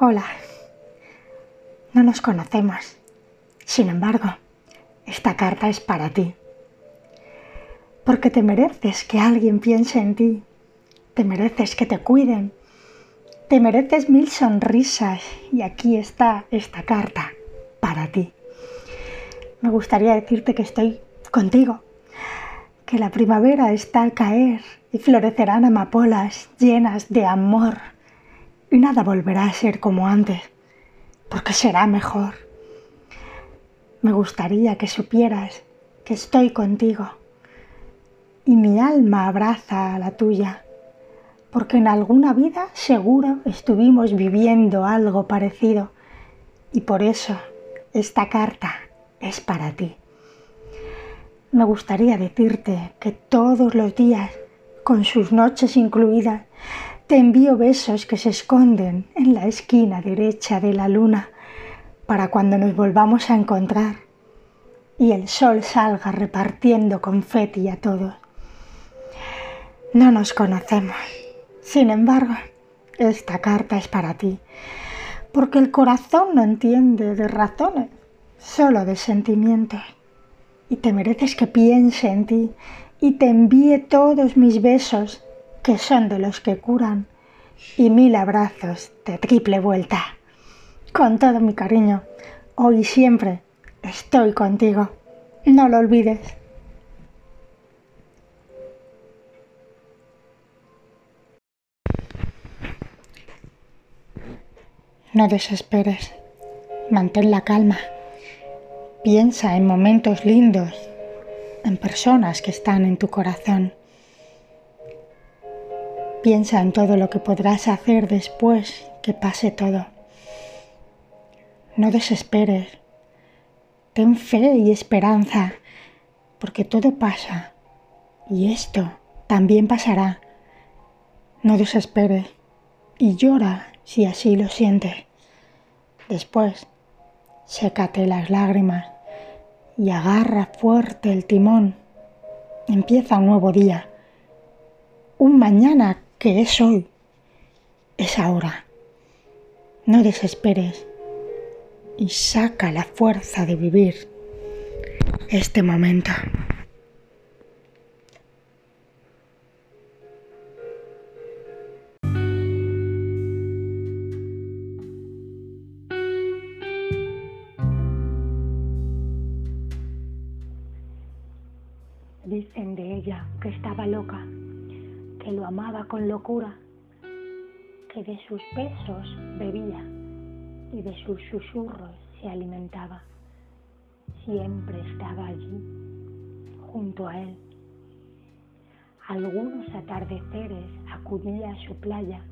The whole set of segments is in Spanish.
Hola. No nos conocemos. Sin embargo, esta carta es para ti. Porque te mereces que alguien piense en ti. Te mereces que te cuiden. Te mereces mil sonrisas. Y aquí está esta carta para ti. Me gustaría decirte que estoy contigo. Que la primavera está al caer y florecerán amapolas llenas de amor nada volverá a ser como antes, porque será mejor. Me gustaría que supieras que estoy contigo y mi alma abraza a la tuya, porque en alguna vida seguro estuvimos viviendo algo parecido y por eso esta carta es para ti. Me gustaría decirte que todos los días, con sus noches incluidas, te envío besos que se esconden en la esquina derecha de la luna para cuando nos volvamos a encontrar y el sol salga repartiendo confeti a todos. No nos conocemos. Sin embargo, esta carta es para ti, porque el corazón no entiende de razones, solo de sentimientos. Y te mereces que piense en ti y te envíe todos mis besos que son de los que curan, y mil abrazos de triple vuelta. Con todo mi cariño, hoy y siempre estoy contigo. No lo olvides. No desesperes, mantén la calma, piensa en momentos lindos, en personas que están en tu corazón. Piensa en todo lo que podrás hacer después que pase todo. No desesperes. Ten fe y esperanza, porque todo pasa y esto también pasará. No desesperes y llora si así lo sientes. Después, sécate las lágrimas y agarra fuerte el timón. Empieza un nuevo día, un mañana que es hoy, es ahora. No desesperes y saca la fuerza de vivir este momento. Dicen de ella que estaba loca que lo amaba con locura, que de sus besos bebía y de sus susurros se alimentaba. Siempre estaba allí, junto a él. Algunos atardeceres acudía a su playa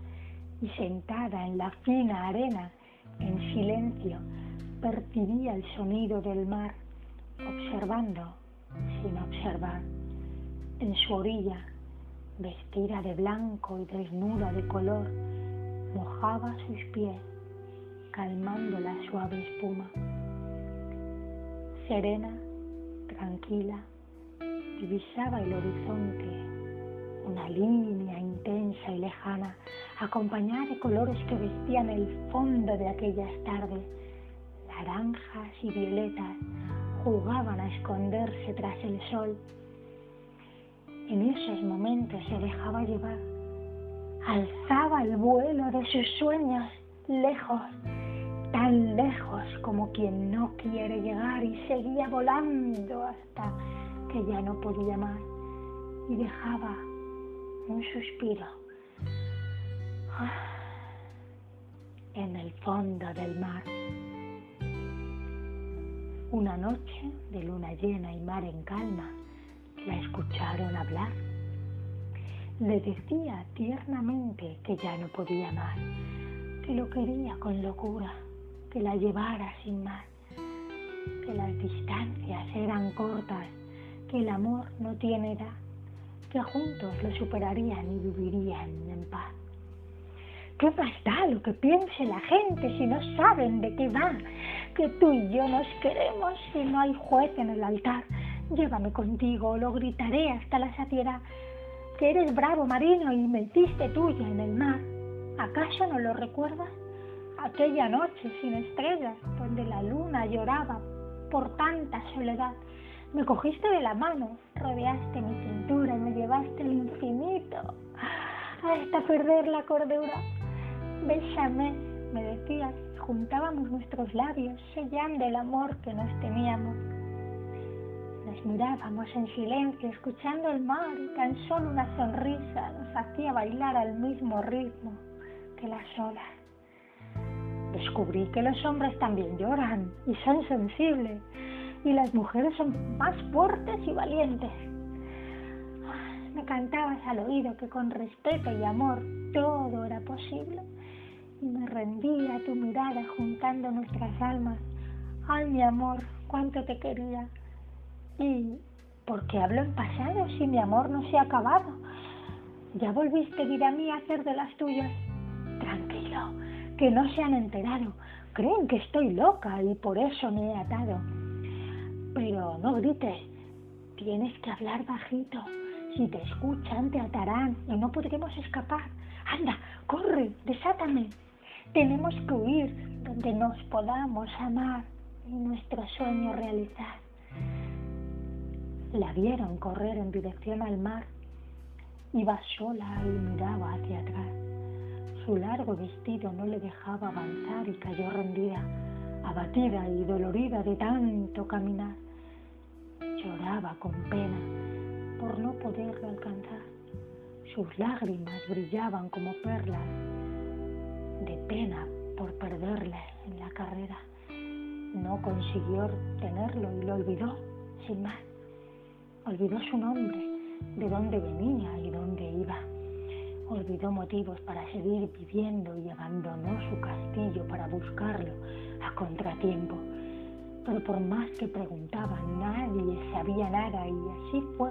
y sentada en la fina arena, en silencio, percibía el sonido del mar, observando sin observar. En su orilla vestida de blanco y desnuda de color, mojaba sus pies, calmando la suave espuma. Serena, tranquila, divisaba el horizonte, una línea intensa y lejana, acompañada de colores que vestían el fondo de aquellas tardes. Naranjas y violetas jugaban a esconderse tras el sol en esos momentos se dejaba llevar, alzaba el vuelo de sus sueños lejos, tan lejos como quien no quiere llegar y seguía volando hasta que ya no podía más y dejaba un suspiro en el fondo del mar. Una noche de luna llena y mar en calma la escucharon hablar. Le decía tiernamente que ya no podía más, que lo quería con locura, que la llevara sin más, que las distancias eran cortas, que el amor no tiene edad, que juntos lo superarían y vivirían en paz. ¿Qué más da lo que piense la gente si no saben de qué va? Que tú y yo nos queremos si no hay juez en el altar Llévame contigo, lo gritaré hasta la saciedad, que eres bravo marino y metiste tuya en el mar. ¿Acaso no lo recuerdas? Aquella noche sin estrellas, donde la luna lloraba por tanta soledad. Me cogiste de la mano, rodeaste mi cintura y me llevaste al infinito, hasta perder la cordura. Bésame, me decías, juntábamos nuestros labios, sellando el amor que nos teníamos. Nos mirábamos en silencio, escuchando el mar, y tan solo una sonrisa nos hacía bailar al mismo ritmo que las olas. Descubrí que los hombres también lloran y son sensibles, y las mujeres son más fuertes y valientes. Me cantabas al oído que con respeto y amor todo era posible y me rendía a tu mirada juntando nuestras almas. Ay, mi amor, cuánto te quería. ¿Y por qué hablo en pasado si mi amor no se ha acabado? ¿Ya volviste, vida mía, a hacer de las tuyas? Tranquilo, que no se han enterado. Creen que estoy loca y por eso me he atado. Pero no grites, tienes que hablar bajito. Si te escuchan, te atarán y no podremos escapar. Anda, corre, desátame. Tenemos que huir donde nos podamos amar y nuestro sueño realizar. La vieron correr en dirección al mar. Iba sola y miraba hacia atrás. Su largo vestido no le dejaba avanzar y cayó rendida, abatida y dolorida de tanto caminar. Lloraba con pena por no poderlo alcanzar. Sus lágrimas brillaban como perlas de pena por perderle en la carrera. No consiguió tenerlo y lo olvidó, sin más. Olvidó su nombre, de dónde venía y dónde iba. Olvidó motivos para seguir viviendo y abandonó su castillo para buscarlo a contratiempo. Pero por más que preguntaba, nadie sabía nada y así fue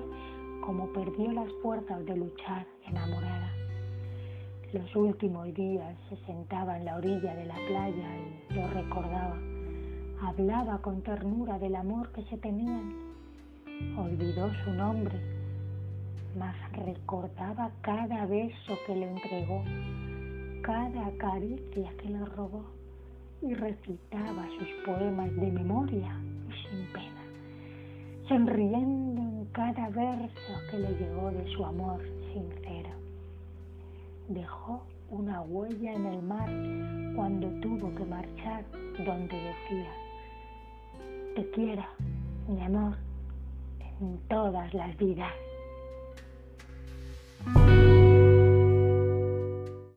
como perdió las fuerzas de luchar enamorada. Los últimos días se sentaba en la orilla de la playa y lo recordaba. Hablaba con ternura del amor que se tenían. Olvidó su nombre, mas recordaba cada beso que le entregó, cada caricia que le robó y recitaba sus poemas de memoria y sin pena, sonriendo en cada verso que le llegó de su amor sincero. Dejó una huella en el mar cuando tuvo que marchar donde decía, te quiero, mi amor, en todas las vidas.